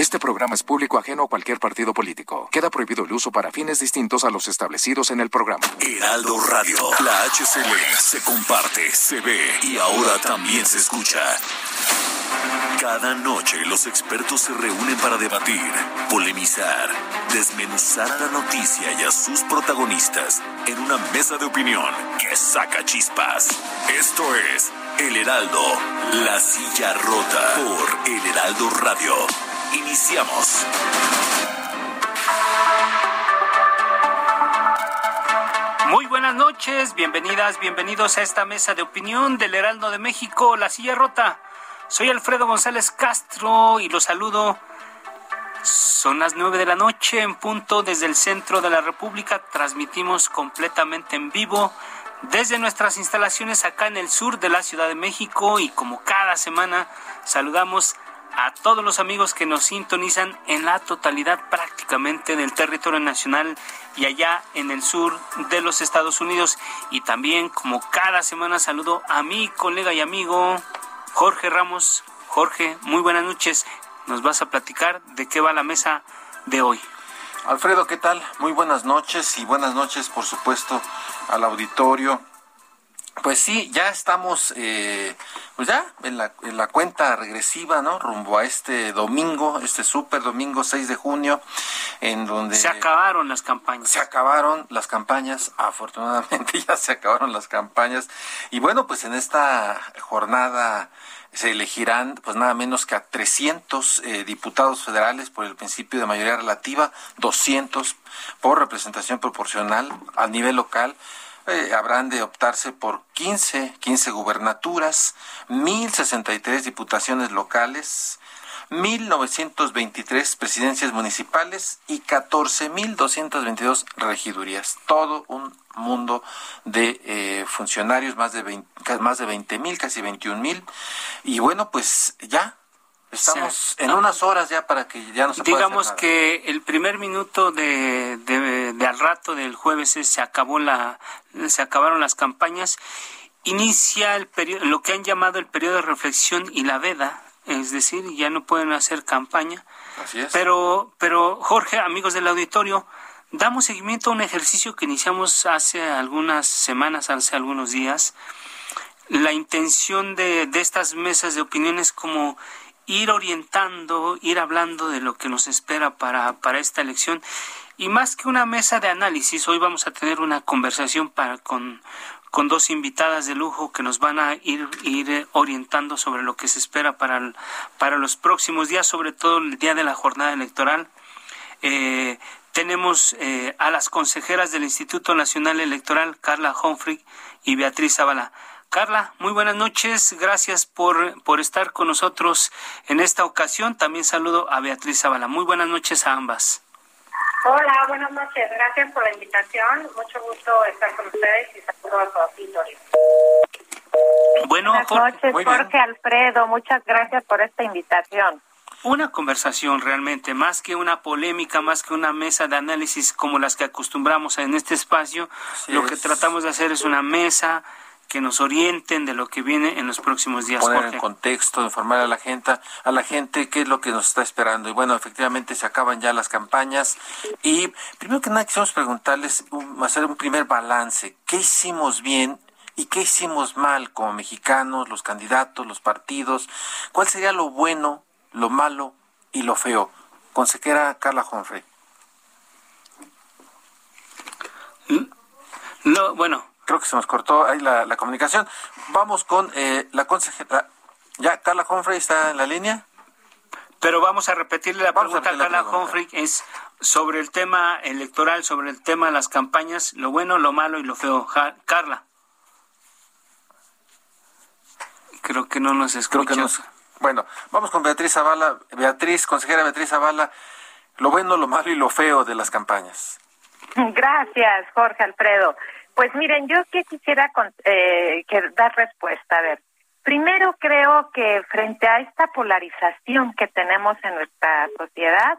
Este programa es público ajeno a cualquier partido político. Queda prohibido el uso para fines distintos a los establecidos en el programa. Heraldo Radio, la HCL se comparte, se ve y ahora también se escucha. Cada noche los expertos se reúnen para debatir, polemizar, desmenuzar la noticia y a sus protagonistas en una mesa de opinión que saca chispas. Esto es El Heraldo, la silla rota por El Heraldo Radio. Iniciamos. Muy buenas noches, bienvenidas, bienvenidos a esta mesa de opinión del Heraldo de México, La Silla Rota. Soy Alfredo González Castro y los saludo. Son las nueve de la noche en punto desde el centro de la República. Transmitimos completamente en vivo desde nuestras instalaciones acá en el sur de la Ciudad de México y como cada semana saludamos a todos los amigos que nos sintonizan en la totalidad prácticamente del territorio nacional y allá en el sur de los Estados Unidos. Y también, como cada semana, saludo a mi colega y amigo Jorge Ramos. Jorge, muy buenas noches. Nos vas a platicar de qué va la mesa de hoy. Alfredo, ¿qué tal? Muy buenas noches y buenas noches, por supuesto, al auditorio. Pues sí, ya estamos, eh, pues ya en la, en la cuenta regresiva, ¿no? Rumbo a este domingo, este super domingo 6 de junio, en donde... Se acabaron las campañas. Se acabaron las campañas, afortunadamente ya se acabaron las campañas. Y bueno, pues en esta jornada se elegirán pues nada menos que a 300 eh, diputados federales por el principio de mayoría relativa, 200 por representación proporcional a nivel local. Eh, habrán de optarse por 15, 15 gubernaturas, 1063 diputaciones locales, 1923 presidencias municipales y 14222 regidurías. Todo un mundo de eh, funcionarios, más de 20, más de 20 mil, casi 21 mil. Y bueno, pues ya Estamos en unas horas ya para que ya no se Digamos que el primer minuto de, de, de, al rato del jueves se acabó la se acabaron las campañas. Inicia el periodo, lo que han llamado el periodo de reflexión y la veda, es decir, ya no pueden hacer campaña. Así es. Pero pero Jorge, amigos del auditorio, damos seguimiento a un ejercicio que iniciamos hace algunas semanas, hace algunos días. La intención de, de estas mesas de opiniones como ir orientando, ir hablando de lo que nos espera para, para esta elección. Y más que una mesa de análisis, hoy vamos a tener una conversación para, con, con dos invitadas de lujo que nos van a ir, ir orientando sobre lo que se espera para, para los próximos días, sobre todo el día de la jornada electoral. Eh, tenemos eh, a las consejeras del Instituto Nacional Electoral, Carla Humphrey y Beatriz Zavala. Carla, muy buenas noches. Gracias por, por estar con nosotros en esta ocasión. También saludo a Beatriz Zavala. Muy buenas noches a ambas. Hola, buenas noches. Gracias por la invitación. Mucho gusto estar con ustedes y saludo a su auditorio. Bueno, buenas noches, muy bien. Jorge Alfredo. Muchas gracias por esta invitación. una conversación realmente, más que una polémica, más que una mesa de análisis como las que acostumbramos en este espacio, Así lo que es. tratamos de hacer es una mesa que nos orienten de lo que viene en los próximos días. poner Jorge. en contexto, informar a la gente, a la gente qué es lo que nos está esperando. Y bueno, efectivamente se acaban ya las campañas y primero que nada quisiéramos preguntarles, un- hacer un primer balance. ¿Qué hicimos bien y qué hicimos mal como mexicanos, los candidatos, los partidos? ¿Cuál sería lo bueno, lo malo y lo feo? Consejera Carla Humphrey. Lo- bueno, Creo que se nos cortó ahí la, la comunicación. Vamos con eh, la consejera. ¿Ya Carla Humphrey está en la línea? Pero vamos a repetirle la Vamos pregunta a Carla. Humphrey, es sobre el tema electoral, sobre el tema de las campañas, lo bueno, lo malo y lo feo. Ja- Carla. Creo que no nos Creo escucha. que nos, Bueno, vamos con Beatriz Zavala. Beatriz, consejera Beatriz Zavala, lo bueno, lo malo y lo feo de las campañas. Gracias, Jorge Alfredo. Pues miren, yo que quisiera eh, dar respuesta. A ver, primero creo que frente a esta polarización que tenemos en nuestra sociedad,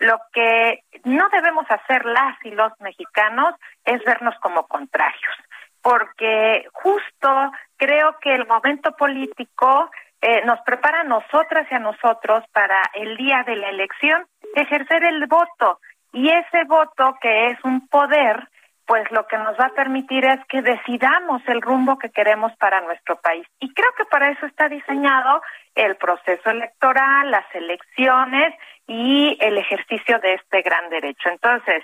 lo que no debemos hacer las y los mexicanos es vernos como contrarios, porque justo creo que el momento político eh, nos prepara a nosotras y a nosotros para el día de la elección ejercer el voto. Y ese voto, que es un poder, pues lo que nos va a permitir es que decidamos el rumbo que queremos para nuestro país. Y creo que para eso está diseñado el proceso electoral, las elecciones y el ejercicio de este gran derecho. Entonces,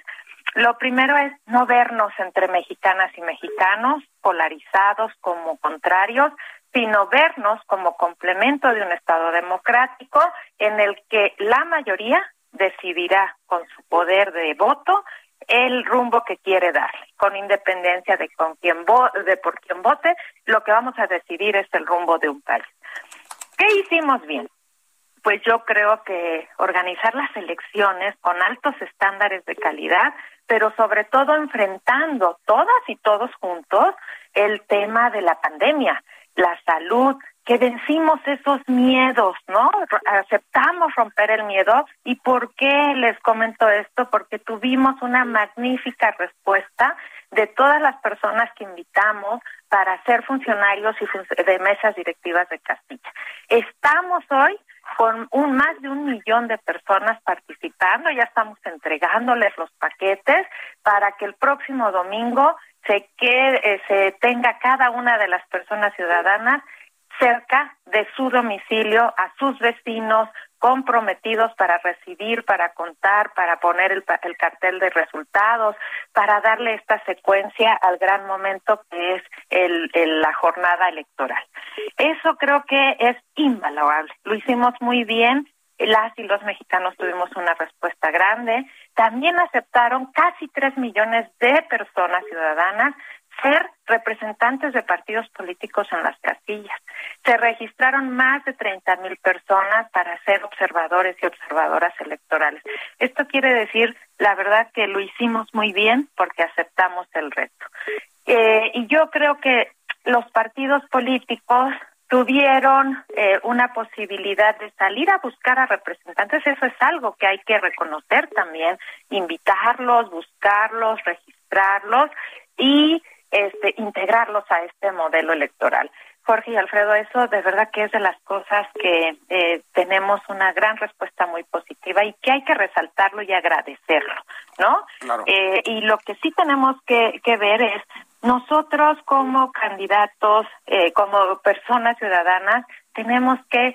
lo primero es no vernos entre mexicanas y mexicanos polarizados como contrarios, sino vernos como complemento de un Estado democrático en el que la mayoría decidirá con su poder de voto el rumbo que quiere darle, con independencia de con quién de por quién vote, lo que vamos a decidir es el rumbo de un país. ¿Qué hicimos bien? Pues yo creo que organizar las elecciones con altos estándares de calidad, pero sobre todo enfrentando todas y todos juntos el tema de la pandemia, la salud, que vencimos esos miedos, ¿no? Aceptamos romper el miedo. ¿Y por qué les comento esto? Porque tuvimos una magnífica respuesta de todas las personas que invitamos para ser funcionarios y de mesas directivas de Castilla. Estamos hoy con un más de un millón de personas participando, ya estamos entregándoles los paquetes para que el próximo domingo se quede, eh, se tenga cada una de las personas ciudadanas cerca de su domicilio a sus vecinos comprometidos para recibir, para contar, para poner el, cartel de resultados, para darle esta secuencia al gran momento que es el, la jornada electoral. Eso creo que es invaluable. Lo hicimos muy bien. Las y los mexicanos tuvimos una respuesta grande. También aceptaron casi tres millones de personas ciudadanas ser representantes de partidos políticos en las casillas. Se registraron más de 30 mil personas para ser observadores y observadoras electorales. Esto quiere decir, la verdad, que lo hicimos muy bien porque aceptamos el reto. Eh, y yo creo que los partidos políticos tuvieron eh, una posibilidad de salir a buscar a representantes, eso es algo que hay que reconocer también, invitarlos, buscarlos, registrarlos y este, integrarlos a este modelo electoral. Jorge y Alfredo, eso de verdad que es de las cosas que eh, tenemos una gran respuesta muy positiva y que hay que resaltarlo y agradecerlo, ¿no? Eh, y lo que sí tenemos que, que ver es nosotros como candidatos, eh, como personas ciudadanas, tenemos que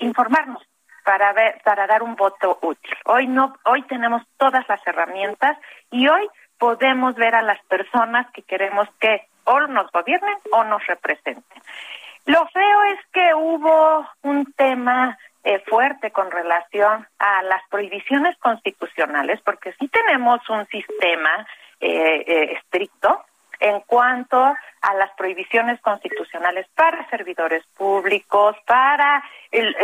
informarnos para ver, para dar un voto útil. Hoy no, hoy tenemos todas las herramientas y hoy podemos ver a las personas que queremos que o nos gobiernen o nos representen. Lo feo es que hubo un tema eh, fuerte con relación a las prohibiciones constitucionales, porque sí tenemos un sistema eh, eh, estricto en cuanto a las prohibiciones constitucionales para servidores públicos, para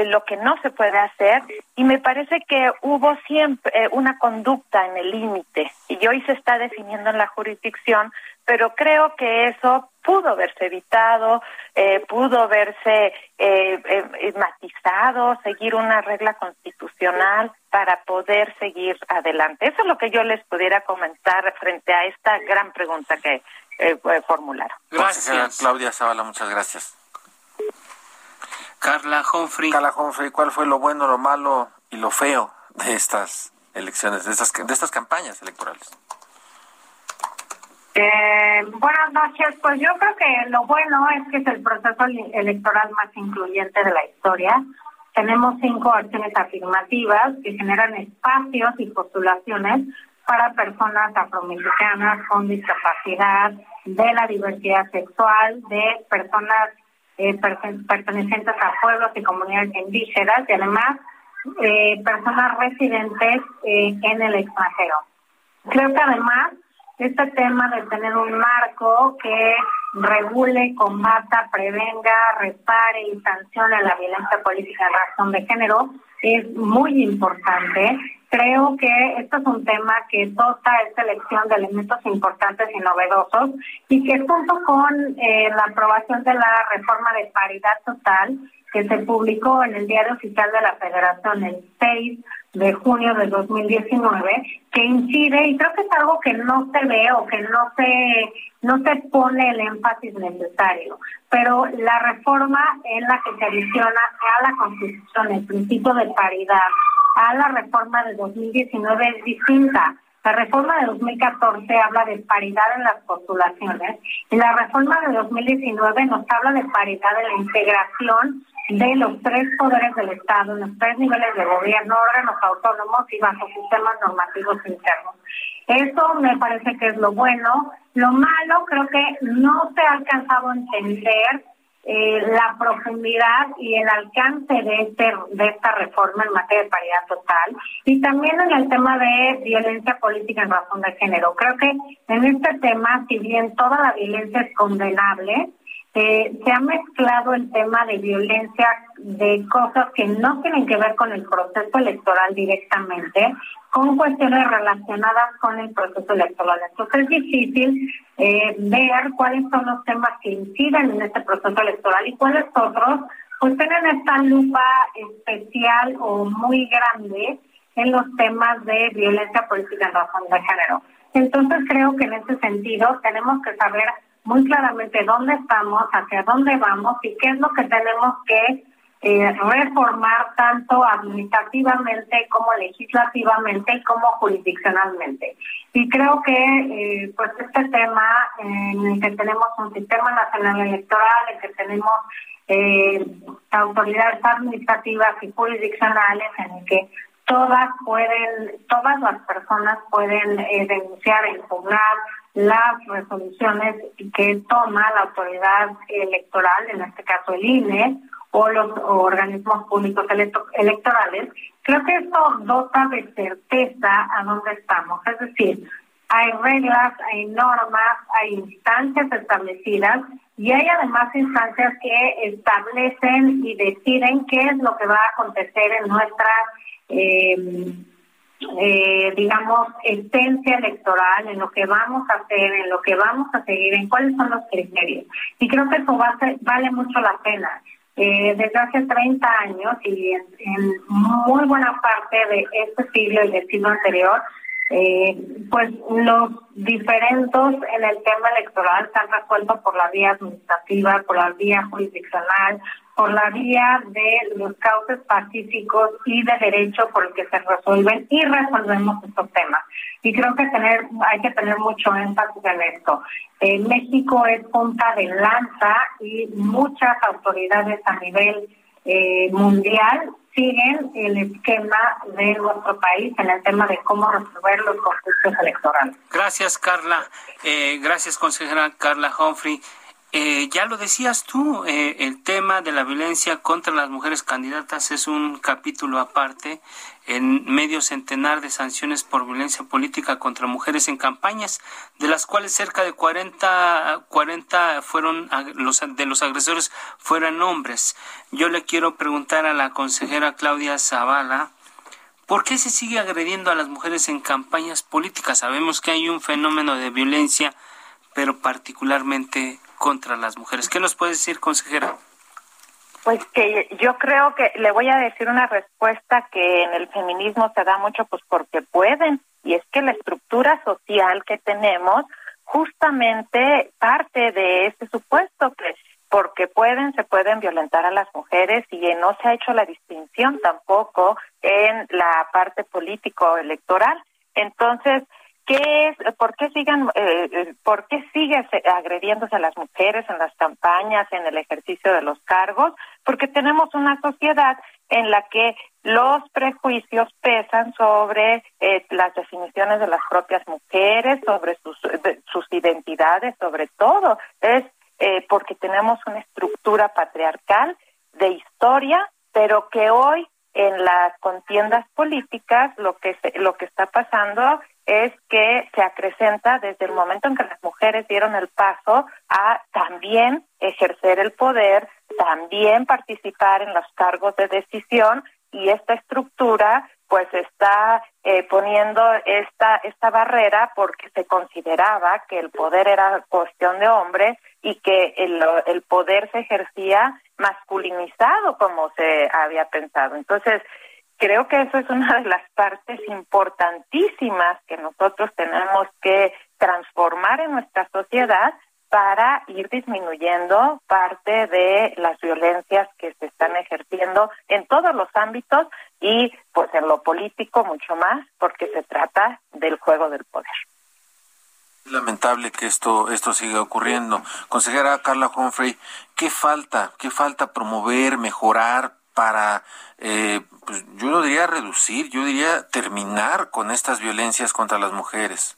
lo que no se puede hacer, y me parece que hubo siempre eh, una conducta en el límite, y hoy se está definiendo en la jurisdicción, pero creo que eso pudo verse evitado, eh, pudo verse eh, matizado, seguir una regla constitucional para poder seguir adelante. Eso es lo que yo les pudiera comentar frente a esta gran pregunta que eh, formular. Gracias. Claudia Zavala, muchas gracias. Carla Humphrey. Carla Humphrey, ¿cuál fue lo bueno, lo malo y lo feo de estas elecciones, de estas, de estas campañas electorales? Eh, buenas noches. Pues yo creo que lo bueno es que es el proceso electoral más incluyente de la historia. Tenemos cinco acciones afirmativas que generan espacios y postulaciones para personas afromexicanas con discapacidad, de la diversidad sexual, de personas eh, pertenecientes a pueblos y comunidades indígenas y además eh, personas residentes eh, en el extranjero. Creo que además este tema de tener un marco que regule, combata, prevenga, repare y sancione la violencia política en razón de género es muy importante. Creo que esto es un tema que dota esta elección de elementos importantes y novedosos y que junto con eh, la aprobación de la reforma de paridad total que se publicó en el Diario Oficial de la Federación el 6 de junio de 2019 que incide y creo que es algo que no se ve o que no se no se pone el énfasis necesario pero la reforma en la que se adiciona a la Constitución el principio de paridad a la reforma de 2019 es distinta la reforma de 2014 habla de paridad en las postulaciones y la reforma de 2019 nos habla de paridad en la integración de los tres poderes del Estado, en los tres niveles de gobierno, órganos autónomos y bajo sistemas normativos internos. Eso me parece que es lo bueno. Lo malo creo que no se ha alcanzado a entender eh, la profundidad y el alcance de este de esta reforma en materia de paridad total y también en el tema de violencia política en razón de género. Creo que en este tema, si bien toda la violencia es condenable, se ha mezclado el tema de violencia de cosas que no tienen que ver con el proceso electoral directamente, con cuestiones relacionadas con el proceso electoral. Entonces es difícil eh, ver cuáles son los temas que inciden en este proceso electoral y cuáles otros pues tienen esta lupa especial o muy grande en los temas de violencia política en razón de género. Entonces creo que en ese sentido tenemos que saber muy claramente dónde estamos, hacia dónde vamos y qué es lo que tenemos que eh, reformar tanto administrativamente como legislativamente y como jurisdiccionalmente. Y creo que eh, pues este tema en el que tenemos un sistema nacional electoral, en el que tenemos eh, autoridades administrativas y jurisdiccionales, en el que todas pueden, todas las personas pueden denunciar impugnar las resoluciones que toma la autoridad electoral, en este caso el INE, o los organismos públicos electorales, creo que esto dota de certeza a dónde estamos. Es decir, hay reglas, hay normas, hay instancias establecidas y hay además instancias que establecen y deciden qué es lo que va a acontecer en nuestra eh, eh, digamos, esencia electoral, en lo que vamos a hacer, en lo que vamos a seguir, en cuáles son los criterios. Y creo que eso vale mucho la pena. Eh, desde hace 30 años y en, muy buena parte de este siglo y del siglo anterior, eh, pues los diferendos en el tema electoral se han resuelto por la vía administrativa, por la vía jurisdiccional, por la vía de los cauces pacíficos y de derecho por el que se resuelven y resolvemos estos temas. Y creo que tener hay que tener mucho énfasis en esto. Eh, México es punta de lanza y muchas autoridades a nivel eh, mundial siguen el esquema de nuestro país en el tema de cómo resolver los conflictos electorales. Gracias, Carla. Eh, gracias, consejera Carla Humphrey. Eh, ya lo decías tú, eh, el tema de la violencia contra las mujeres candidatas es un capítulo aparte en medio centenar de sanciones por violencia política contra mujeres en campañas, de las cuales cerca de 40, 40 fueron los, de los agresores fueron hombres. Yo le quiero preguntar a la consejera Claudia Zavala, ¿por qué se sigue agrediendo a las mujeres en campañas políticas? Sabemos que hay un fenómeno de violencia, pero particularmente contra las mujeres. ¿Qué nos puede decir, consejera? Pues que yo creo que le voy a decir una respuesta que en el feminismo se da mucho, pues porque pueden, y es que la estructura social que tenemos justamente parte de ese supuesto que porque pueden, se pueden violentar a las mujeres y no se ha hecho la distinción tampoco en la parte político-electoral. Entonces, ¿Qué es, por qué sigan, eh, eh, por qué agrediéndose a las mujeres en las campañas, en el ejercicio de los cargos? Porque tenemos una sociedad en la que los prejuicios pesan sobre eh, las definiciones de las propias mujeres, sobre sus, sus identidades, sobre todo. Es porque tenemos una estructura patriarcal de historia, pero que hoy en las contiendas políticas lo que lo que está pasando es que se acrecenta desde el momento en que las mujeres dieron el paso a también ejercer el poder, también participar en los cargos de decisión y esta estructura pues está eh, poniendo esta esta barrera porque se consideraba que el poder era cuestión de hombres y que el, el poder se ejercía masculinizado como se había pensado. Entonces, creo que eso es una de las partes importantísimas que nosotros tenemos que transformar en nuestra sociedad para ir disminuyendo parte de las violencias que se están ejerciendo en todos los ámbitos y pues en lo político mucho más porque se trata del juego del poder. Lamentable que esto esto siga ocurriendo. Consejera Carla Humphrey, ¿qué falta? ¿Qué falta promover, mejorar para, eh, pues yo no diría reducir, yo diría terminar con estas violencias contra las mujeres?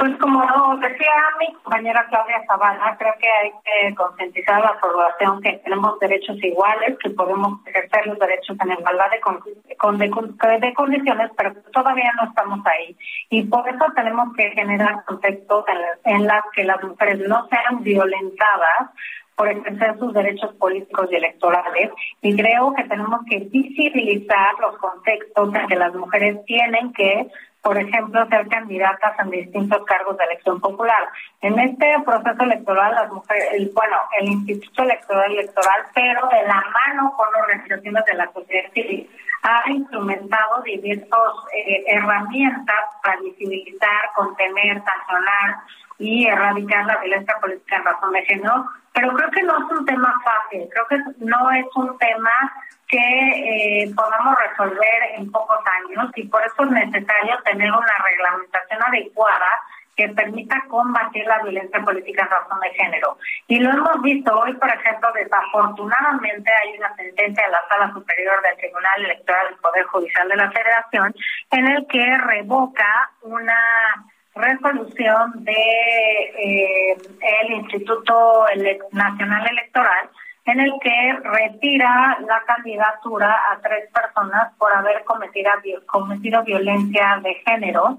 Pues como decía mi compañera Claudia Zavala, creo que hay que concientizar a la población que tenemos derechos iguales, que podemos ejercer los derechos en igualdad de, con, de, condiciones, pero todavía no estamos ahí. Y por eso tenemos que generar contextos en, en las que las mujeres no sean violentadas por ejercer sus derechos políticos y electorales y creo que tenemos que visibilizar los contextos en que las mujeres tienen que por ejemplo, ser candidatas en distintos cargos de elección popular. En este proceso electoral, las mujeres, el, bueno, el Instituto Electoral Electoral, pero de la mano con organizaciones de la sociedad civil, ha instrumentado diversas eh, herramientas para visibilizar, contener, sancionar y erradicar la violencia política en razón de género. Pero creo que no es un tema fácil, creo que no es un tema que eh, podamos resolver en pocos años y por eso es necesario tener una reglamentación adecuada que permita combatir la violencia política en razón de género. Y lo hemos visto hoy, por ejemplo, desafortunadamente hay una sentencia de la Sala Superior del Tribunal Electoral del Poder Judicial de la Federación en el que revoca una resolución de eh, el Instituto Nacional Electoral en el que retira la candidatura a tres personas por haber cometido, cometido violencia de género.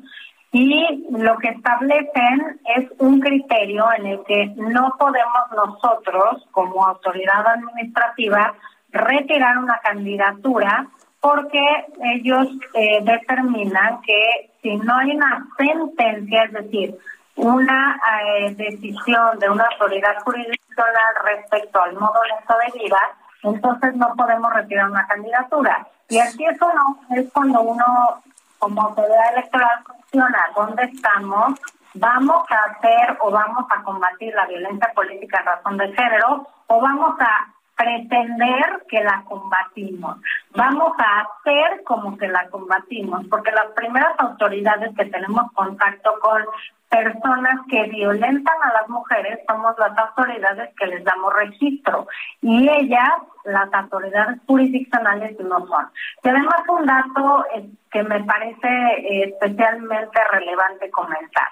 Y lo que establecen es un criterio en el que no podemos nosotros, como autoridad administrativa, retirar una candidatura porque ellos eh, determinan que si no hay una sentencia, es decir, una eh, decisión de una autoridad jurisdiccional respecto al modo lento de vida, entonces no podemos retirar una candidatura. Y así eso no es cuando uno, como autoridad electoral, funciona dónde estamos, vamos a hacer o vamos a combatir la violencia política en razón de género o vamos a pretender que la combatimos. Vamos a hacer como que la combatimos, porque las primeras autoridades que tenemos contacto con personas que violentan a las mujeres somos las autoridades que les damos registro y ellas, las autoridades jurisdiccionales, no son. Tenemos un dato eh, que me parece eh, especialmente relevante comentar.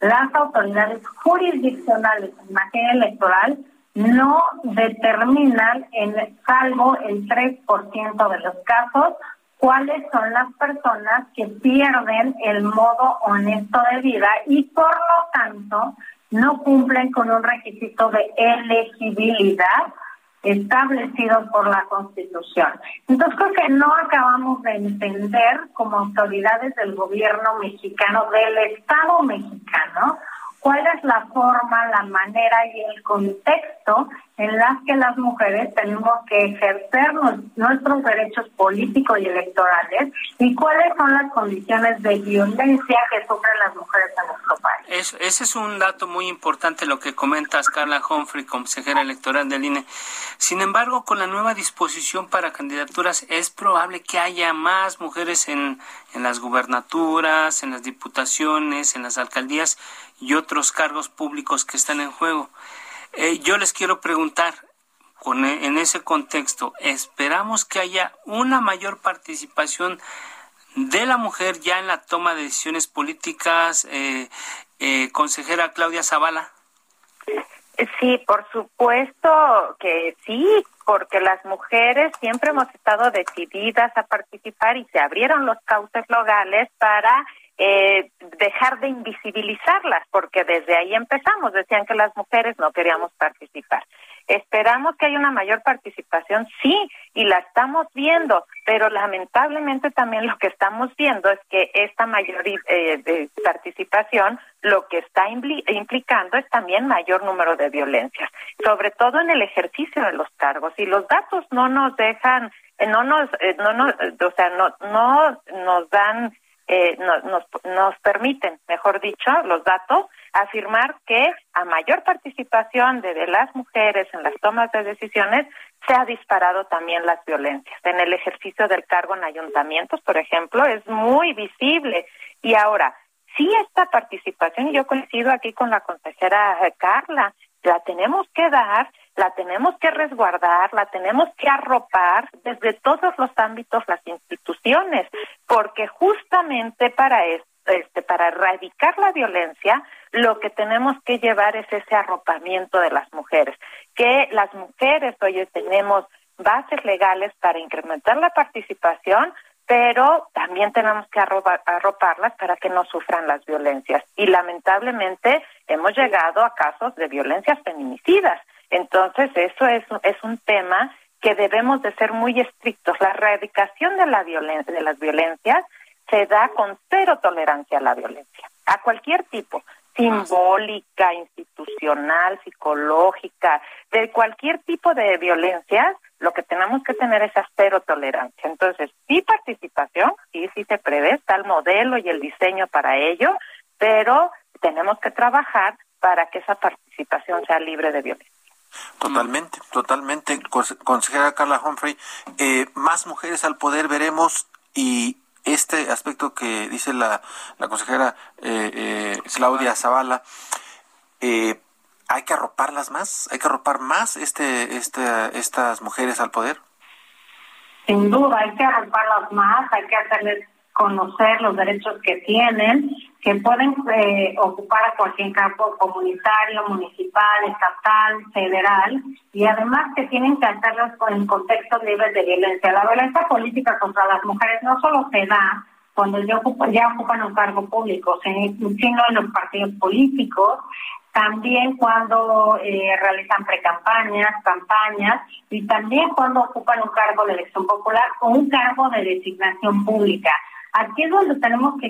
Las autoridades jurisdiccionales en materia electoral no determinan, en salvo el 3% de los casos, cuáles son las personas que pierden el modo honesto de vida y por lo tanto no cumplen con un requisito de elegibilidad establecido por la Constitución. Entonces creo que no acabamos de entender como autoridades del gobierno mexicano, del Estado mexicano, cuál es la forma, la manera y el contexto en las que las mujeres tenemos que ejercer nuestros derechos políticos y electorales y cuáles son las condiciones de violencia que sufren las mujeres en nuestro país. ese es un dato muy importante lo que comentas, Carla Humphrey, consejera electoral del INE. Sin embargo, con la nueva disposición para candidaturas, es probable que haya más mujeres en, en las gubernaturas, en las diputaciones, en las alcaldías y otros cargos públicos que están en juego. Eh, yo les quiero preguntar, e, en ese contexto, ¿esperamos que haya una mayor participación de la mujer ya en la toma de decisiones políticas, eh, eh, consejera Claudia Zavala? Sí, por supuesto que sí, porque las mujeres siempre hemos estado decididas a participar y se abrieron los cauces legales para eh, dejar de invisibilizarlas, porque desde ahí empezamos, decían que las mujeres no queríamos participar. Esperamos que haya una mayor participación, sí, y la estamos viendo, pero lamentablemente también lo que estamos viendo es que esta mayor eh, participación lo que está implicando es también mayor número de violencias, sobre todo en el ejercicio de los cargos. Y los datos no nos dejan, eh, no nos, eh, no nos, o sea, no, no nos dan, nos, nos permiten, mejor dicho, los datos afirmar que a mayor participación de, las mujeres en las tomas de decisiones se ha disparado también las violencias. En el ejercicio del cargo en ayuntamientos, por ejemplo, es muy visible. Y ahora, sí esta participación, y yo coincido aquí con la consejera Carla, la tenemos que dar, la tenemos que resguardar, la tenemos que arropar desde todos los ámbitos, las instituciones, porque justamente para este, para erradicar la violencia, lo que tenemos que llevar es ese arropamiento de las mujeres, que las mujeres hoy tenemos bases legales para incrementar la participación, pero también tenemos que arroparlas para que no sufran las violencias. Y lamentablemente hemos llegado a casos de violencias feminicidas. Entonces, eso es, es un tema que debemos de ser muy estrictos. La erradicación de, la de las violencias se da con cero tolerancia a la violencia, a cualquier tipo, simbólica, institucional, psicológica, de cualquier tipo de violencia, lo que tenemos que tener es cero tolerancia. Entonces, sí participación, sí, sí se prevé, está el modelo y el diseño para ello, pero tenemos que trabajar para que esa participación sea libre de violencia. Totalmente, totalmente. Consejera Carla Humphrey, eh, más mujeres al poder veremos y este aspecto que dice la, la consejera eh, eh, Claudia Zavala, eh, hay que arroparlas más, hay que arropar más este, este, estas mujeres al poder. Sin duda, hay que arroparlas más, hay que hacerles conocer los derechos que tienen, que pueden eh, ocupar cualquier campo comunitario, municipal, estatal, federal, y además que tienen que hacerlos en contextos libres de violencia. La violencia política contra las mujeres no solo se da cuando ya ocupan, ya ocupan un cargo público, sino en los partidos políticos, también cuando eh, realizan precampañas, campañas y también cuando ocupan un cargo de elección popular o un cargo de designación pública. Aquí es donde tenemos que,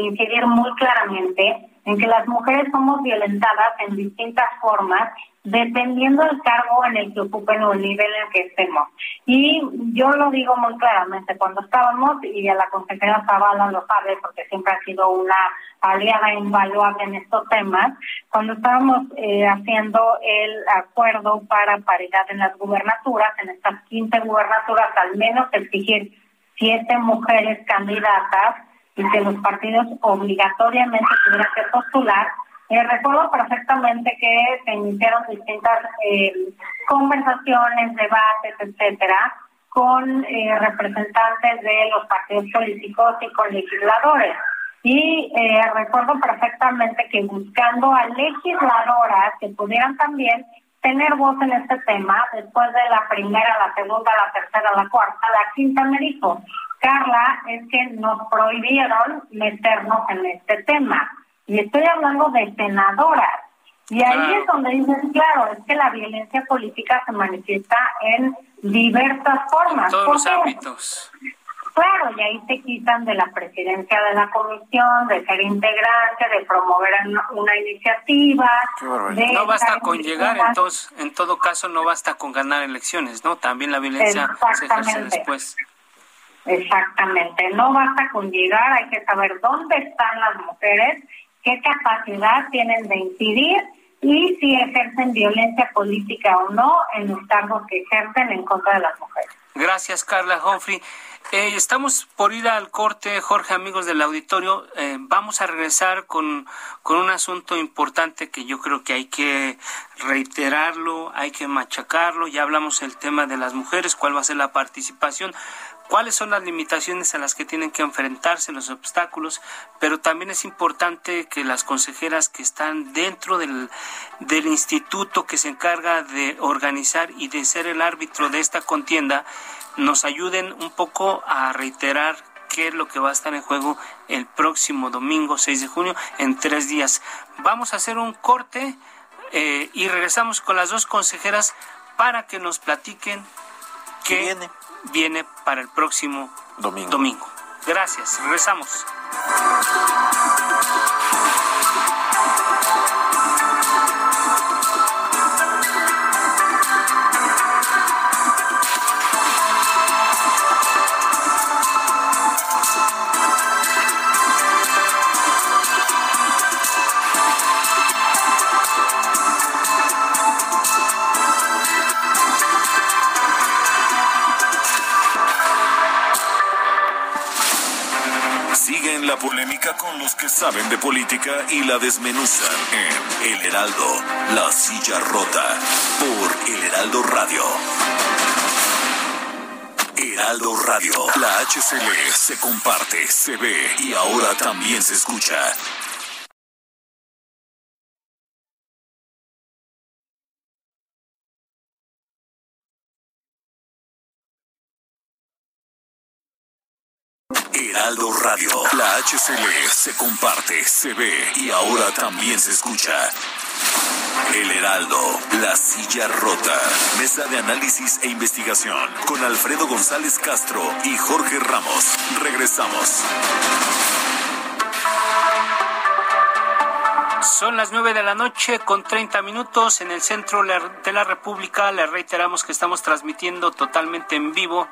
incidir muy claramente en que las mujeres somos violentadas en distintas formas dependiendo del cargo en el que ocupen o el nivel en el que estemos. Y yo lo digo muy claramente, cuando estábamos, y a la consejera Zavala lo sabe porque siempre ha sido una aliada invaluable en estos temas, cuando estábamos eh, haciendo el acuerdo para paridad en las gubernaturas, en estas 15 gubernaturas, al menos exigir siete mujeres candidatas y que los partidos obligatoriamente tuvieran que postular. Eh, recuerdo perfectamente que se iniciaron distintas eh, conversaciones, debates, etcétera, con eh, representantes de los partidos políticos y con legisladores. Y eh, recuerdo perfectamente que buscando a legisladoras que pudieran también tener voz en este tema, después de la primera, la segunda, la tercera, la cuarta, la quinta me dijo, Carla, es que nos prohibieron meternos en este tema. Y estoy hablando de senadoras. Y ahí es donde dicen, claro, es que la violencia política se manifiesta en diversas formas. En todos los ámbitos. Claro, y ahí te quitan de la presidencia de la comisión, de ser integrante, de promover una iniciativa. no basta con llegar, entonces, en todo caso, no basta con ganar elecciones, ¿no? También la violencia se ejerce después. Exactamente, no basta con llegar, hay que saber dónde están las mujeres, qué capacidad tienen de incidir y si ejercen violencia política o no en los cargos que ejercen en contra de las mujeres. Gracias, Carla Humphrey. Eh, estamos por ir al corte, Jorge, amigos del auditorio. Eh, vamos a regresar con, con un asunto importante que yo creo que hay que reiterarlo, hay que machacarlo. Ya hablamos el tema de las mujeres, cuál va a ser la participación, cuáles son las limitaciones a las que tienen que enfrentarse, los obstáculos, pero también es importante que las consejeras que están dentro del, del instituto que se encarga de organizar y de ser el árbitro de esta contienda nos ayuden un poco a reiterar qué es lo que va a estar en juego el próximo domingo 6 de junio en tres días. Vamos a hacer un corte eh, y regresamos con las dos consejeras para que nos platiquen viene? viene para el próximo domingo. domingo. Gracias, regresamos. Con los que saben de política y la desmenuzan en El Heraldo, La Silla Rota, por El Heraldo Radio. Heraldo Radio, la HCL se comparte, se ve y ahora también se escucha. HCL se comparte, se ve y ahora también se escucha. El Heraldo, la silla rota. Mesa de análisis e investigación con Alfredo González Castro y Jorge Ramos. Regresamos. Son las nueve de la noche con 30 minutos en el centro de la República. Le reiteramos que estamos transmitiendo totalmente en vivo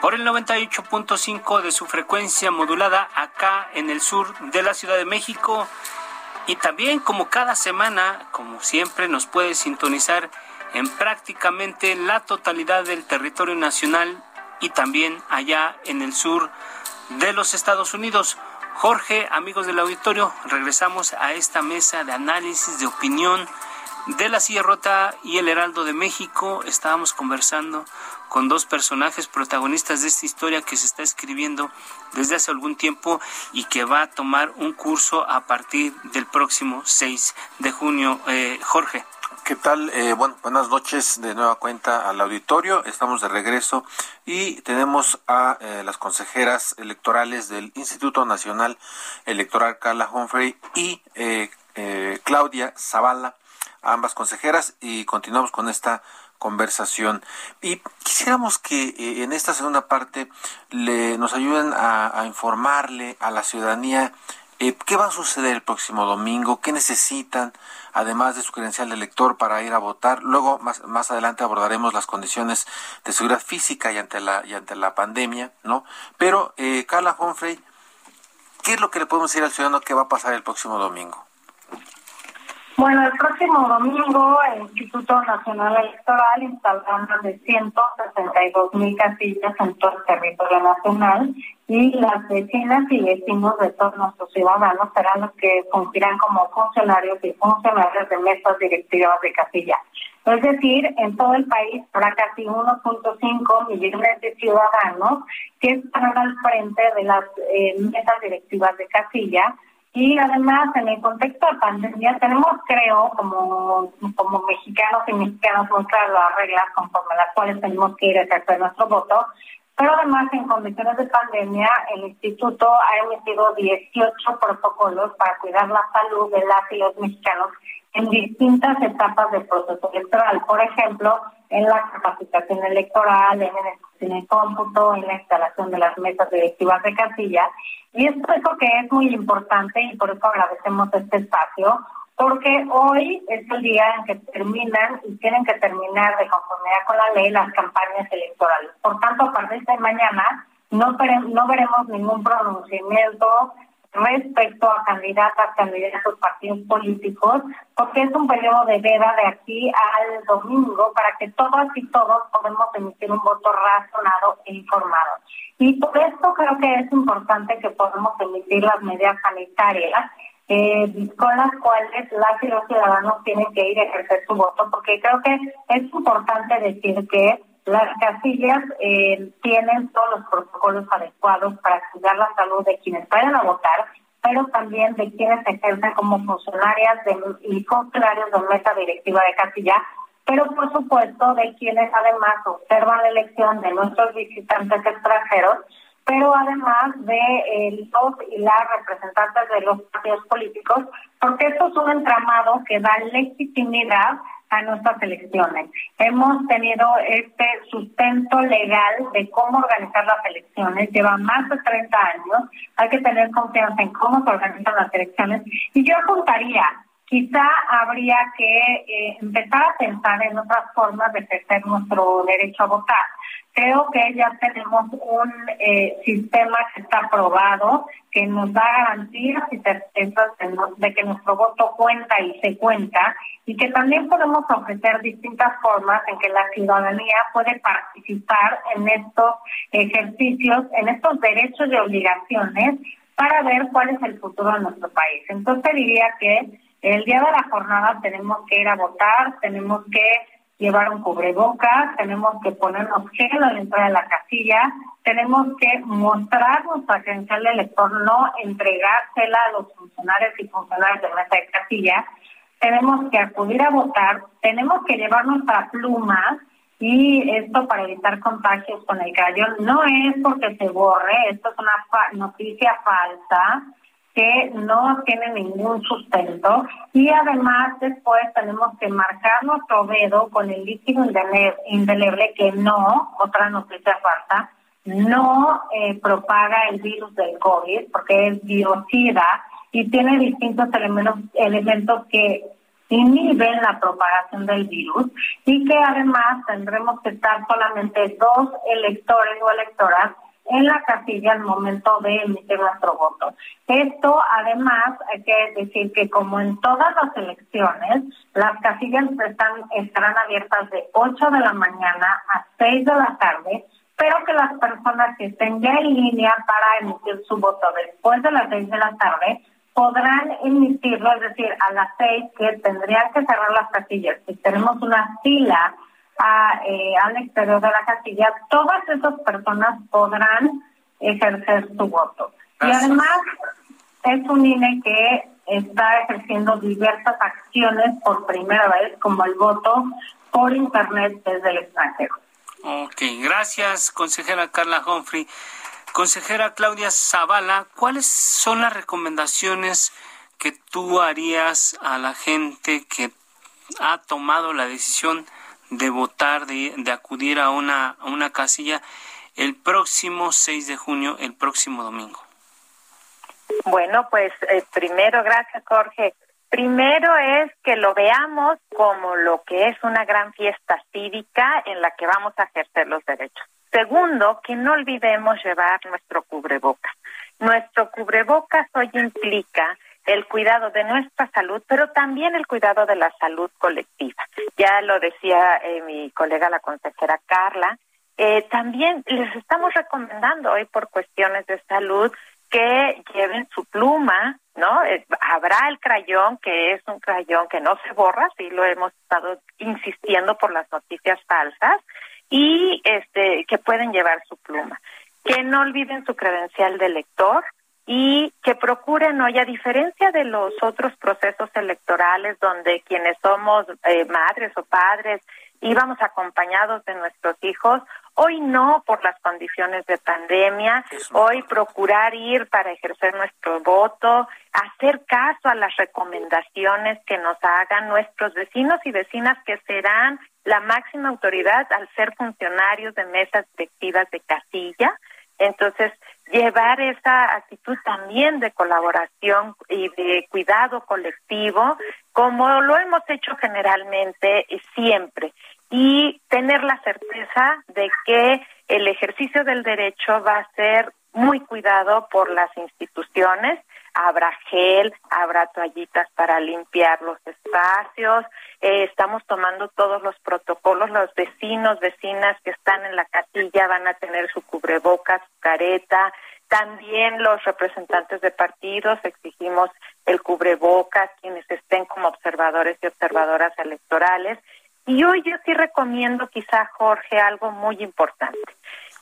por el 98.5 de su frecuencia modulada acá en el sur de la Ciudad de México. Y también como cada semana, como siempre, nos puede sintonizar en prácticamente la totalidad del territorio nacional y también allá en el sur de los Estados Unidos. Jorge, amigos del auditorio, regresamos a esta mesa de análisis, de opinión de la Silla Rota y el Heraldo de México. Estábamos conversando con dos personajes protagonistas de esta historia que se está escribiendo desde hace algún tiempo y que va a tomar un curso a partir del próximo 6 de junio. Eh, Jorge. ¿Qué tal? Eh, bueno, buenas noches de nueva cuenta al auditorio. Estamos de regreso y tenemos a eh, las consejeras electorales del Instituto Nacional Electoral Carla Humphrey y Claudia Zavala, ambas consejeras, y continuamos con esta conversación. Y quisiéramos que eh, en esta segunda parte le, nos ayuden a, informarle a la ciudadanía eh, qué va a suceder el próximo domingo, qué necesitan, además de su credencial de elector para ir a votar. Luego, más, más adelante abordaremos las condiciones de seguridad física y ante la, y ante la pandemia, ¿no? Pero, eh, Carla Humphrey, ¿qué es lo que le podemos decir al ciudadano que va a pasar el próximo domingo? Bueno, el próximo domingo el Instituto Nacional Electoral instalará más de 162 mil casillas en todo el territorio nacional y las vecinas y vecinos de todos nuestros ciudadanos serán los que cumplirán como funcionarios y funcionarios de mesas directivas de casilla. Es decir, en todo el país habrá casi 1.5 millones de ciudadanos que estarán al frente de las eh, mesas directivas de casilla y además, en el contexto de pandemia, tenemos, creo, como, como mexicanos y mexicanas, muy las reglas conforme las cuales tenemos que ir a ejercer nuestro voto. Pero además, en condiciones de pandemia, el instituto ha emitido 18 protocolos para cuidar la salud de las y los mexicanos en distintas etapas del proceso electoral. Por ejemplo, en la capacitación electoral, en el, en el cómputo, en la instalación de las mesas directivas de casilla. Y es lo que es muy importante y por eso agradecemos este espacio, porque hoy es el día en que terminan y tienen que terminar de conformidad con la ley las campañas electorales. Por tanto, a partir de mañana no, no veremos ningún pronunciamiento respecto a candidatas, candidatos, partidos políticos, porque es un periodo de veda de aquí al domingo para que todas y todos podamos emitir un voto razonado e informado. Y por esto creo que es importante que podamos emitir las medidas sanitarias eh, con las cuales las y los ciudadanos tienen que ir a ejercer su voto, porque creo que es importante decir que las casillas eh, tienen todos los protocolos adecuados para cuidar la salud de quienes vayan a votar, pero también de quienes ejercen como funcionarias de, y funcionarios de mesa directiva de casilla, pero por supuesto de quienes además observan la elección de nuestros visitantes extranjeros, pero además de eh, los y las representantes de los partidos políticos, porque esto es un entramado que da legitimidad a nuestras elecciones. Hemos tenido este sustento legal de cómo organizar las elecciones, lleva más de 30 años, hay que tener confianza en cómo se organizan las elecciones. Y yo apuntaría, quizá habría que eh, empezar a pensar en otras formas de ejercer nuestro derecho a votar creo que ya tenemos un eh, sistema que está aprobado, que nos da garantías y certezas de, que nuestro voto cuenta y se cuenta, y que también podemos ofrecer distintas formas en que la ciudadanía puede participar en estos ejercicios, en estos derechos y obligaciones, para ver cuál es el futuro de nuestro país. Entonces diría que el día de la jornada tenemos que ir a votar, tenemos que llevar un cubrebocas, tenemos que ponernos gel al entrar a la casilla, tenemos que mostrar nuestra credencial de elector, no entregársela a los funcionarios y funcionarios de mesa de casilla, tenemos que acudir a votar, tenemos que llevar nuestra pluma y esto para evitar contagios con el crayón no es porque se borre, esto es una noticia falsa, que no tiene ningún sustento. Y además después tenemos que marcar nuestro dedo con el líquido indeleble que no, otra noticia falsa, no eh, propaga el virus del COVID porque es biocida y tiene distintos elementos, elementos que inhiben la propagación del virus y que además tendremos que estar solamente dos electores o electoras en la casilla al momento de emitir nuestro voto. Esto, además, hay que decir que como en todas las elecciones, las casillas están, estarán abiertas de 8 de la mañana a 6 de la tarde, pero que las personas que estén ya en línea para emitir su voto después de las 6 de la tarde podrán emitirlo, es decir, a las 6 que tendrían que cerrar las casillas. Si tenemos una fila eh, al exterior de la casilla, todas esas personas podrán ejercer su voto. Y además es un INE que está ejerciendo diversas acciones por primera vez, como el voto por Internet desde el extranjero. Ok, gracias, consejera Carla Humphrey. Consejera Claudia Zavala, ¿cuáles son las recomendaciones que tú harías a la gente que ha tomado la decisión de votar, de, de acudir a una, a una casilla el próximo 6 de junio, el próximo domingo? Bueno, pues eh, primero, gracias Jorge. Primero es que lo veamos como lo que es una gran fiesta cívica en la que vamos a ejercer los derechos. Segundo, que no olvidemos llevar nuestro cubreboca. Nuestro cubrebocas hoy implica el cuidado de nuestra salud, pero también el cuidado de la salud colectiva. Ya lo decía eh, mi colega la consejera Carla, eh, también les estamos recomendando hoy por cuestiones de salud que lleven su pluma, ¿no? Eh, habrá el crayón, que es un crayón que no se borra, sí lo hemos estado insistiendo por las noticias falsas, y este que pueden llevar su pluma. Que no olviden su credencial de lector, y que procuren hoy, a diferencia de los otros procesos electorales donde quienes somos eh, madres o padres íbamos acompañados de nuestros hijos, hoy no por las condiciones de pandemia, hoy procurar ir para ejercer nuestro voto, hacer caso a las recomendaciones que nos hagan nuestros vecinos y vecinas que serán la máxima autoridad al ser funcionarios de mesas directivas de casilla. Entonces, llevar esa actitud también de colaboración y de cuidado colectivo, como lo hemos hecho generalmente y siempre, y tener la certeza de que el ejercicio del derecho va a ser muy cuidado por las instituciones, habrá gel, habrá toallitas para limpiar los espacios, eh, estamos tomando todos los protocolos, los vecinos, vecinas que están en la casilla van a tener su cubrebocas, su careta, también los representantes de partidos exigimos el cubrebocas, quienes estén como observadores y observadoras electorales. Y hoy yo sí recomiendo quizá, Jorge, algo muy importante,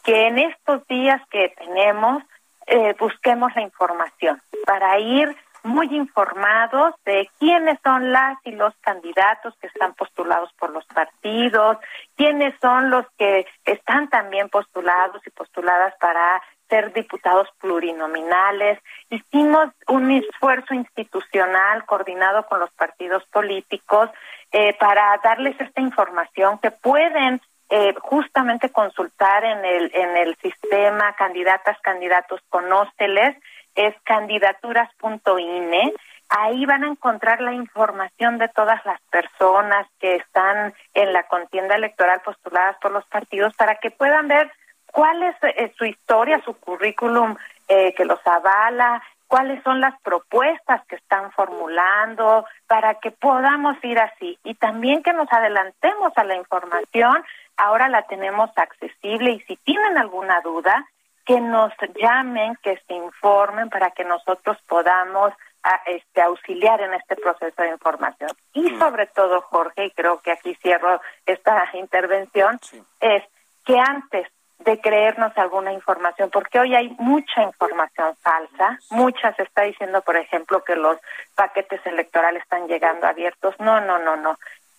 que en estos días que tenemos eh, busquemos la información para ir muy informados de quiénes son las y los candidatos que están postulados por los partidos, quiénes son los que están también postulados y postuladas para ser diputados plurinominales. Hicimos un esfuerzo institucional coordinado con los partidos políticos eh, para darles esta información que pueden eh, justamente consultar en el en el sistema candidatas candidatos conóceles es candidaturas.ine ahí van a encontrar la información de todas las personas que están en la contienda electoral postuladas por los partidos para que puedan ver cuál es eh, su historia, su currículum eh, que los avala, cuáles son las propuestas que están formulando para que podamos ir así. Y también que nos adelantemos a la información, ahora la tenemos accesible y si tienen alguna duda, que nos llamen, que se informen para que nosotros podamos a, este, auxiliar en este proceso de información. Y sobre todo, Jorge, y creo que aquí cierro esta intervención, es que antes de creernos alguna información, porque hoy hay mucha información falsa, muchas se está diciendo, por ejemplo, que los paquetes electorales están llegando abiertos. No, no, no, no.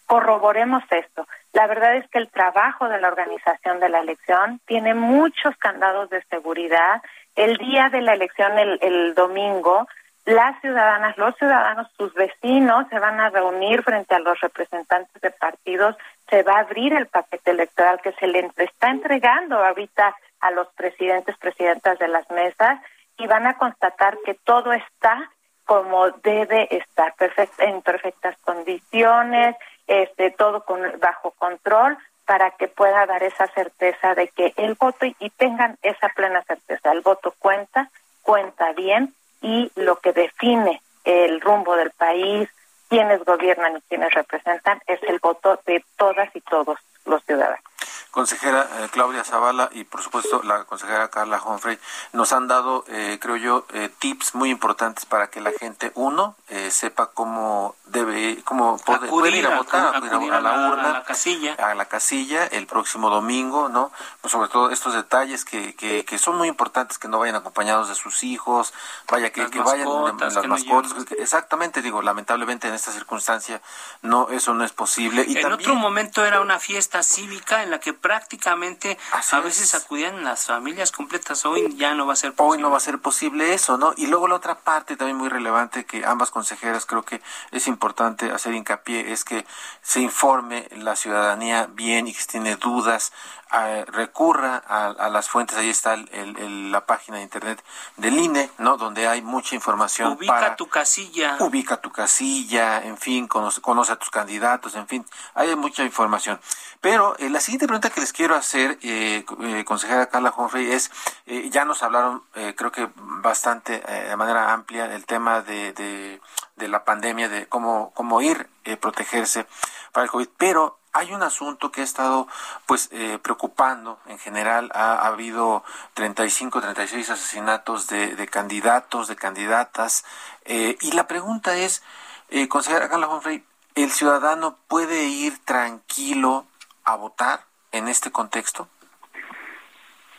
Corroboremos esto. La verdad es que el trabajo de la organización de la elección tiene muchos candados de seguridad. El día de la elección, el, domingo, las ciudadanas, los ciudadanos, sus vecinos se van a reunir frente a los representantes de partidos, se va a abrir el paquete electoral que se le está entregando ahorita a los presidentes, presidentas de las mesas y van a constatar que todo está como debe estar, en perfectas condiciones, este, todo con, bajo control para que pueda dar esa certeza de que el voto y tengan esa plena certeza, el voto cuenta, cuenta bien y lo que define el rumbo del país, quienes gobiernan y quienes representan, es el voto de todas y todos los ciudadanos consejera eh, Claudia Zavala y por supuesto la consejera Carla Humphrey nos han dado, eh, creo yo, eh, tips muy importantes para que la gente, uno, sepa cómo debe, cómo puede, ir a votar, a, la urna, a la casilla, a la casilla el próximo domingo, ¿no? Pues sobre todo estos detalles que, que, que, son muy importantes, que no vayan acompañados de sus hijos, vaya que, que vayan las mascotas, exactamente, digo, lamentablemente en esta circunstancia no, eso no es posible. Y en otro momento era una fiesta cívica en la que prácticamente a veces acudían las familias completas. Hoy ya no va a ser posible. Hoy no va a ser posible eso, ¿no? Y luego la otra parte también muy relevante que ambas consejeras creo que es importante hacer hincapié es que se informe la ciudadanía bien y que si tiene dudas recurra a, las fuentes, ahí está el, la página de internet del INE, ¿no? Donde hay mucha información. Ubica tu casilla. Ubica tu casilla, en fin, conoce, conoce, a tus candidatos, en fin, hay mucha información. Pero eh, la siguiente pregunta que les quiero hacer, eh, eh consejera Carla Humphrey, es, eh, ya nos hablaron, creo que bastante, de manera amplia, el tema de, de, de la pandemia, de cómo, cómo ir, protegerse para el COVID, pero hay un asunto que ha estado pues eh, preocupando en general. Ha, habido 35 36 asesinatos de, de candidatos de candidatas eh, y la pregunta es eh, consejera Carla Humphrey el ciudadano puede ir tranquilo a votar en este contexto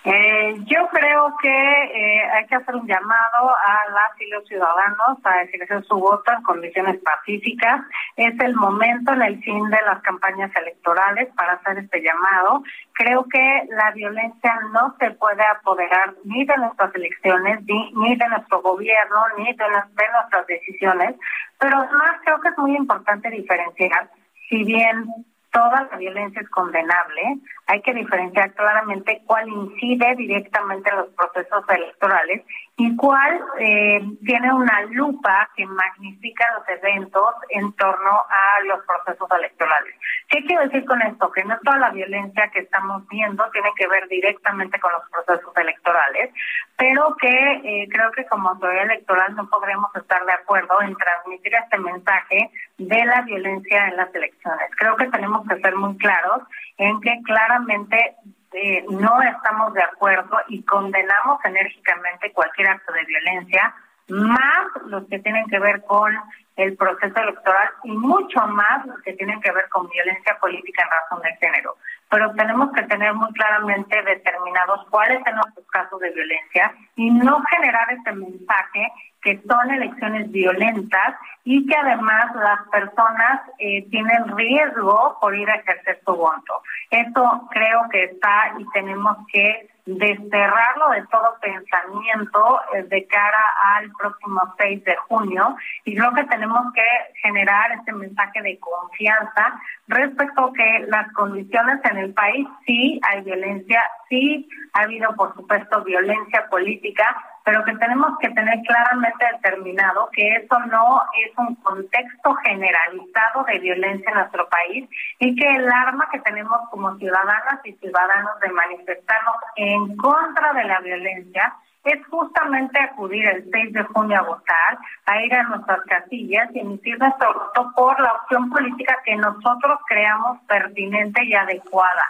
eh, yo creo que eh, hay que hacer un llamado a las y los ciudadanos a ejercer su voto en condiciones pacíficas. Es el momento en el fin de las campañas electorales para hacer este llamado. Creo que la violencia no se puede apoderar ni de nuestras elecciones, ni, ni de nuestro gobierno, ni de, de nuestras decisiones. Pero además creo que es muy importante diferenciar si bien toda la violencia es condenable, hay que diferenciar claramente cuál incide directamente en los procesos electorales y cuál eh, tiene una lupa que magnifica los eventos en torno a los procesos electorales. ¿Qué quiero decir con esto? Que no toda la violencia que estamos viendo tiene que ver directamente con los procesos electorales, pero que eh, creo que como autoridad electoral no podremos estar de acuerdo en transmitir este mensaje de la violencia en las elecciones. Creo que tenemos que ser muy claros en que claramente eh, no estamos de acuerdo y condenamos enérgicamente cualquier acto de violencia, más los que tienen que ver con el proceso electoral y mucho más los que tienen que ver con violencia política en razón de género. Pero tenemos que tener muy claramente determinados cuáles son nuestros casos de violencia y no generar ese mensaje que son elecciones violentas y que además las personas eh, tienen riesgo por ir a ejercer su voto. Esto creo que está y tenemos que desterrarlo de todo pensamiento eh, de cara al próximo 6 de junio. Y creo que tenemos que generar este mensaje de confianza respecto a que las condiciones en el país sí hay violencia, sí ha habido por supuesto violencia política, pero que tenemos que tener claramente determinado que eso no es un contexto generalizado de violencia en nuestro país y que el arma que tenemos como ciudadanas y ciudadanos de manifestarnos en contra de la violencia es justamente acudir el 6 de junio a votar, a ir a nuestras casillas y emitir nuestro voto por la opción política que nosotros creamos pertinente y adecuada.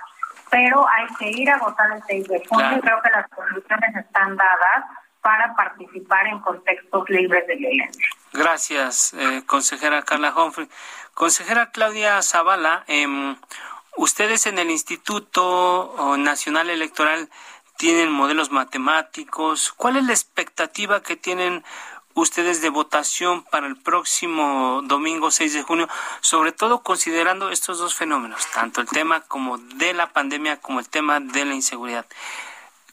Pero hay que ir a votar el 6 de junio y creo que las condiciones están dadas para participar en contextos libres de violencia. Gracias, eh, consejera Carla Humphrey. Consejera Claudia Zavala, eh, ustedes en el Instituto Nacional Electoral tienen modelos matemáticos. ¿Cuál es la expectativa que tienen ustedes de votación para el próximo domingo 6 de junio, sobre todo considerando estos dos fenómenos, tanto el tema como de la pandemia como el tema de la inseguridad?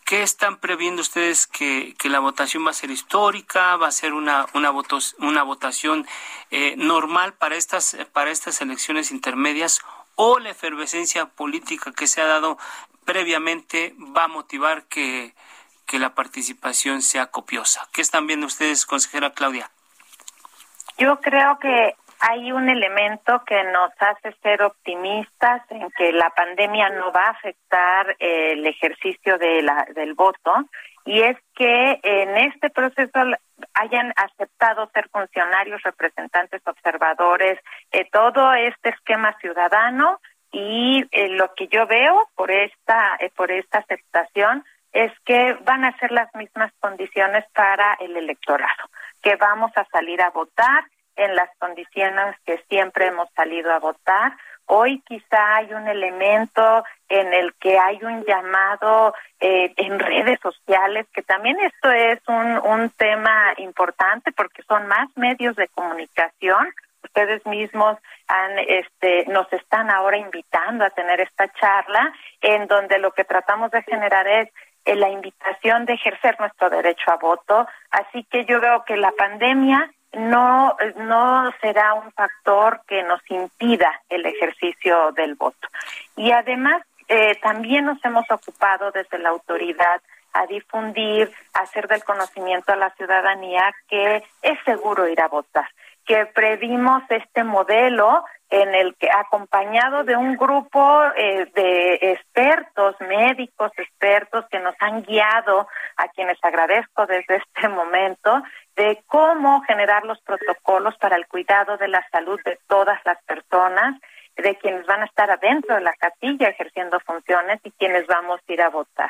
¿Qué están previendo ustedes que, la votación va a ser histórica, va a ser una, una, una votación eh, normal para estas, para estas elecciones intermedias o la efervescencia política que se ha dado previamente va a motivar que, que la participación sea copiosa? ¿Qué están viendo ustedes, consejera Claudia? Yo creo que hay un elemento que nos hace ser optimistas en que la pandemia no va a afectar el ejercicio de la, del voto y es que en este proceso hayan aceptado ser funcionarios, representantes, observadores, eh, todo este esquema ciudadano y eh, lo que yo veo por esta eh, por esta aceptación es que van a ser las mismas condiciones para el electorado, que vamos a salir a votar en las condiciones que siempre hemos salido a votar. Hoy quizá hay un elemento en el que hay un llamado eh, en redes sociales, que también esto es un, un tema importante porque son más medios de comunicación. Ustedes mismos han, este, nos están ahora invitando a tener esta charla en donde lo que tratamos de generar es eh, la invitación de ejercer nuestro derecho a voto. Así que yo veo que la pandemia no, no será un factor que nos impida el ejercicio del voto. Y además, eh, también nos hemos ocupado desde la autoridad a difundir, a hacer del conocimiento a la ciudadanía que es seguro ir a votar, que previmos este modelo en el que acompañado de un grupo eh, de expertos, médicos, expertos que nos han guiado, a quienes agradezco desde este momento, de cómo generar los protocolos para el cuidado de la salud de todas las personas, de quienes van a estar adentro de la casilla ejerciendo funciones y quienes vamos a ir a votar.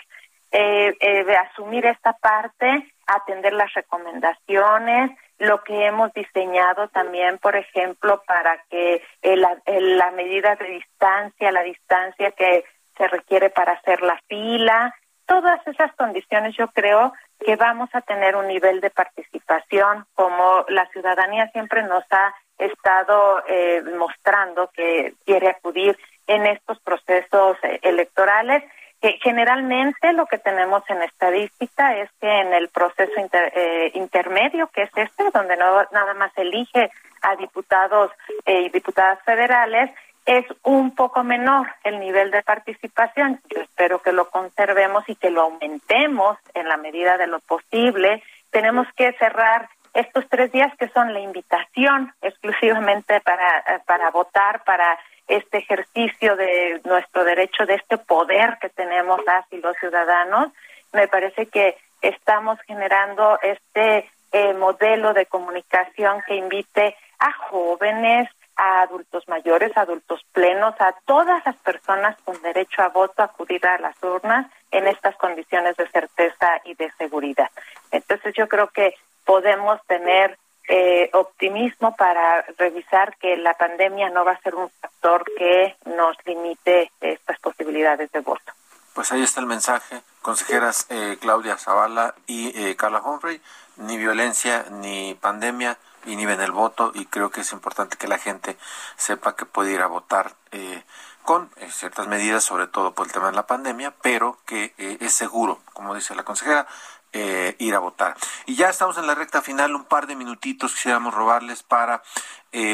Eh, eh, asumir esta parte, atender las recomendaciones, lo que hemos diseñado también, por ejemplo, para que la medida de distancia, la distancia que se requiere para hacer la fila, todas esas condiciones yo creo que vamos a tener un nivel de participación como la ciudadanía siempre nos ha estado eh, mostrando que quiere acudir en estos procesos eh, electorales. Que generalmente lo que tenemos en estadística es que en el proceso eh, intermedio, que es este, donde no nada más elige a diputados y diputadas federales, es un poco menor el nivel de participación. Yo espero que lo conservemos y que lo aumentemos en la medida de lo posible. Tenemos que cerrar estos tres días que son la invitación exclusivamente para, para votar, para este ejercicio de nuestro derecho, de este poder que tenemos las y los ciudadanos. Me parece que estamos generando este eh, modelo de comunicación que invite a jóvenes, a adultos mayores, adultos plenos, a todas las personas con derecho a voto a acudir a las urnas en estas condiciones de certeza y de seguridad. Entonces yo creo que podemos tener eh, optimismo para revisar que la pandemia no va a ser un factor que nos limite estas posibilidades de voto. Pues ahí está el mensaje, consejeras eh, Claudia Zavala y eh, Carla Humphrey, ni violencia ni pandemia inhiben el voto y creo que es importante que la gente sepa que puede ir a votar eh, con ciertas medidas, sobre todo por el tema de la pandemia, pero que es seguro, como dice la consejera, ir a votar. Y ya estamos en la recta final, un par de minutitos quisiéramos robarles para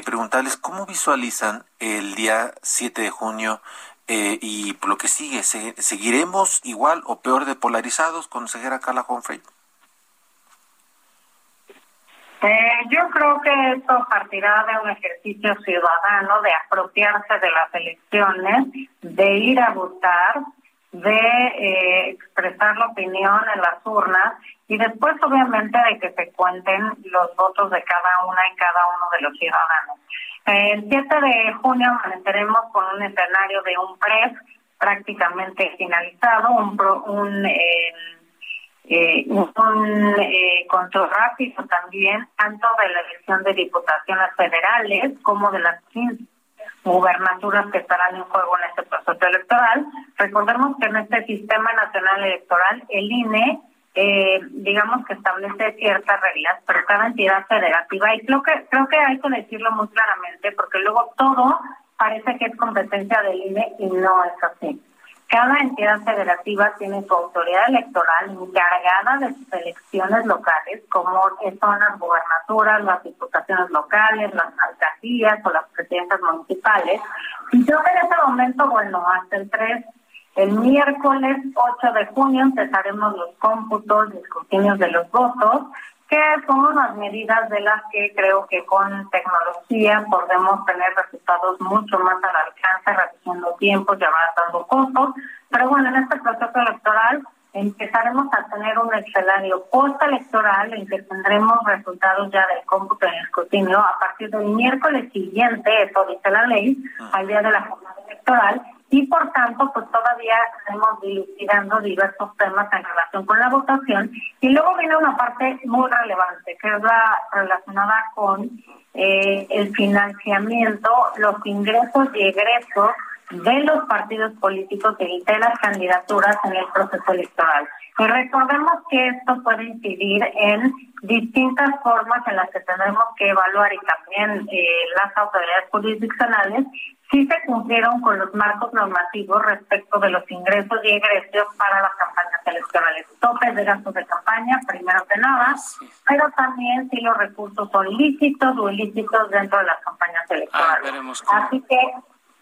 preguntarles cómo visualizan el día 7 de junio eh, y lo que sigue, ¿seguiremos igual o peor de polarizados, consejera Carla Humphrey? Eh, yo creo que esto partirá de un ejercicio ciudadano de apropiarse de las elecciones, de ir a votar, de eh, expresar la opinión en las urnas y después obviamente de que se cuenten los votos de cada una y cada uno de los ciudadanos. El 7 de junio amaneceremos con un escenario de un PRES prácticamente finalizado, un, un, eh, eh, un eh, control rápido también, tanto de la elección de diputaciones federales como de las 15 gubernaturas que estarán en juego en este proceso electoral. Recordemos que en este sistema nacional electoral, el INE eh, digamos que establece ciertas reglas, pero cada entidad federativa, y creo que, creo que hay que decirlo muy claramente, porque luego todo parece que es competencia del INE y no es así. Cada entidad federativa tiene su autoridad electoral encargada de sus elecciones locales, como son las gubernaturas, las diputaciones locales, las alcaldías o las presidencias municipales. Y yo en ese momento, bueno, hasta el 3 el miércoles 8 de junio empezaremos los cómputos y escrutinios de los votos, que son unas medidas de las que creo que con tecnología podemos tener resultados mucho más al alcance, reduciendo tiempos y avanzando costos. Pero bueno, en este proceso electoral empezaremos a tener un escenario postelectoral en que tendremos resultados ya del cómputo y el escrutinio a partir del miércoles siguiente, eso dice la ley, al día de la jornada electoral, y por tanto pues todavía estamos dilucidando diversos temas en relación con la votación. Y luego viene una parte muy relevante que es la relacionada con eh, el financiamiento, los ingresos y egresos de los partidos políticos y de las candidaturas en el proceso electoral. Y recordemos que esto puede incidir en distintas formas en las que tendremos que evaluar y también eh, las autoridades jurisdiccionales sí se cumplieron con los marcos normativos respecto de los ingresos y egresos para las campañas electorales. Topes de gastos de campaña, primero que nada, pero también si los recursos son lícitos o ilícitos dentro de las campañas ah, electorales. así que,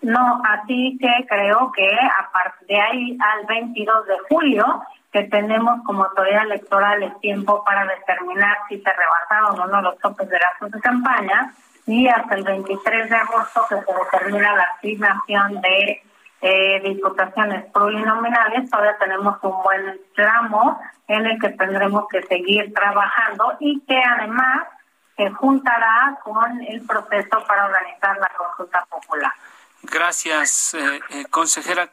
no, así que creo que a partir de ahí al 22 de julio, que tenemos como autoridad electoral el tiempo para determinar si se rebasaron o no los topes de gastos de campaña, y hasta el 23 de agosto que se determina la asignación de eh, diputaciones plurinominales, todavía tenemos un buen tramo en el que tendremos que seguir trabajando y que además se juntará con el proceso para organizar la consulta popular. Gracias, eh, eh, consejera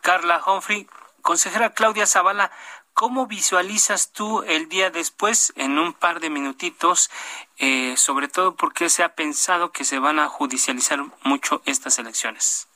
Carla Humphrey. Consejera Claudia Zavala, ¿Cómo visualizas tú el día después, en un par de minutitos, eh, sobre todo porque se ha pensado que se van a judicializar mucho estas elecciones?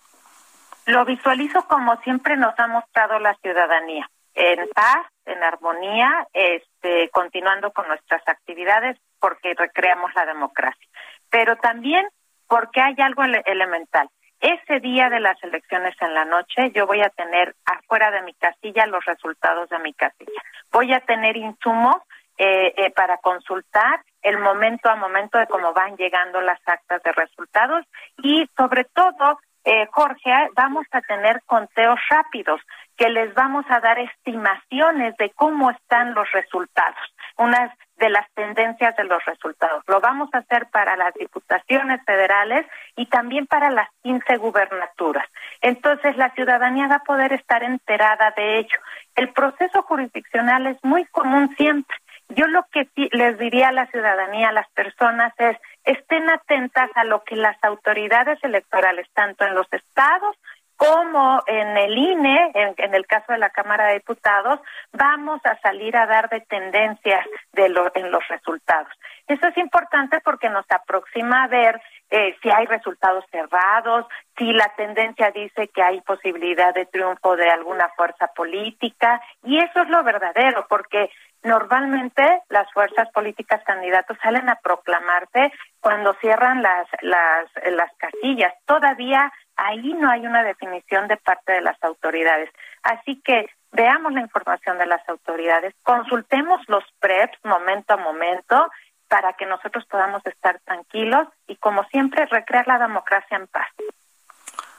Lo visualizo como siempre nos ha mostrado la ciudadanía, en paz, en armonía, este, continuando con nuestras actividades porque recreamos la democracia, pero también porque hay algo elemental. Ese día de las elecciones en la noche yo voy a tener afuera de mi casilla los resultados de mi casilla. Voy a tener insumos eh, eh, para consultar el momento a momento de cómo van llegando las actas de resultados y sobre todo, eh, Jorge, vamos a tener conteos rápidos que les vamos a dar estimaciones de cómo están los resultados. Unas de las tendencias de los resultados. Lo vamos a hacer para las diputaciones federales y también para las 15 gubernaturas. Entonces, la ciudadanía va a poder estar enterada de ello. El proceso jurisdiccional es muy común siempre. Yo lo que les diría a la ciudadanía, a las personas, es estén atentas a lo que las autoridades electorales, tanto en los estados como en el INE, en, el caso de la Cámara de Diputados, vamos a salir a dar de tendencias de en los resultados. Eso es importante porque nos aproxima a ver eh, si hay resultados cerrados, si la tendencia dice que hay posibilidad de triunfo de alguna fuerza política, y eso es lo verdadero, porque normalmente las fuerzas políticas candidatos salen a proclamarse cuando cierran las, las, las casillas. Todavía ahí no hay una definición de parte de las autoridades. Así que veamos la información de las autoridades, consultemos los PREPs momento a momento para que nosotros podamos estar tranquilos y, como siempre, recrear la democracia en paz.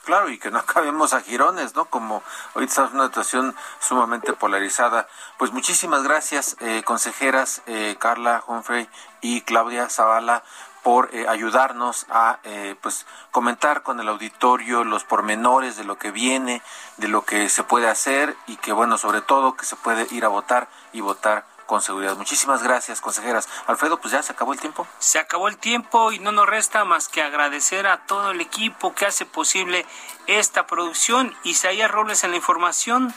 Claro, y que no acabemos a girones, ¿no? Como hoy estamos en una situación sumamente polarizada. Pues muchísimas gracias, eh, consejeras eh, Carla Humphrey y Claudia Zavala por eh, ayudarnos a pues comentar con el auditorio los pormenores de lo que viene, de lo que se puede hacer y que bueno, sobre todo que se puede ir a votar y votar con seguridad. Muchísimas gracias, consejeras. Alfredo, pues ya se acabó el tiempo. Se acabó el tiempo y no nos resta más que agradecer a todo el equipo que hace posible esta producción. Isaías Robles en la información.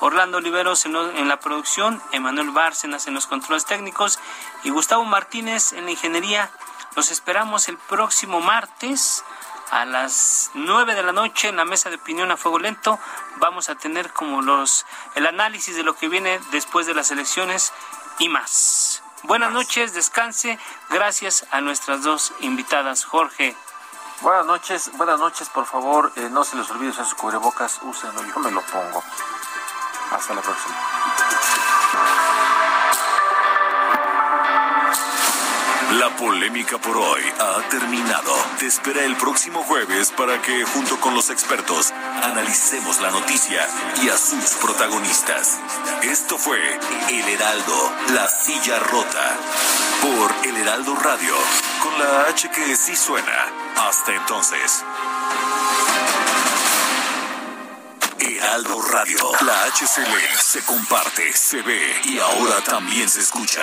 Orlando Oliveros en, la producción, Emanuel Bárcenas en los controles técnicos y Gustavo Martínez en la ingeniería. Los esperamos el próximo martes a las nueve de la noche en la mesa de opinión a fuego lento. Vamos a tener como los el análisis de lo que viene después de las elecciones y más. Buenas noches, descanse. Gracias a nuestras dos invitadas, Jorge. Buenas noches, buenas noches, por favor, eh, no se les olvide usar sus cubrebocas, úsenlo, yo me lo pongo. Hasta la próxima. La polémica por hoy ha terminado. Te espera el próximo jueves para que, junto con los expertos, analicemos la noticia y a sus protagonistas. Esto fue El Heraldo, la silla rota, por El Heraldo Radio, con la H que sí suena. Hasta entonces. Heraldo Radio, la HCL se comparte, se ve y ahora también se escucha.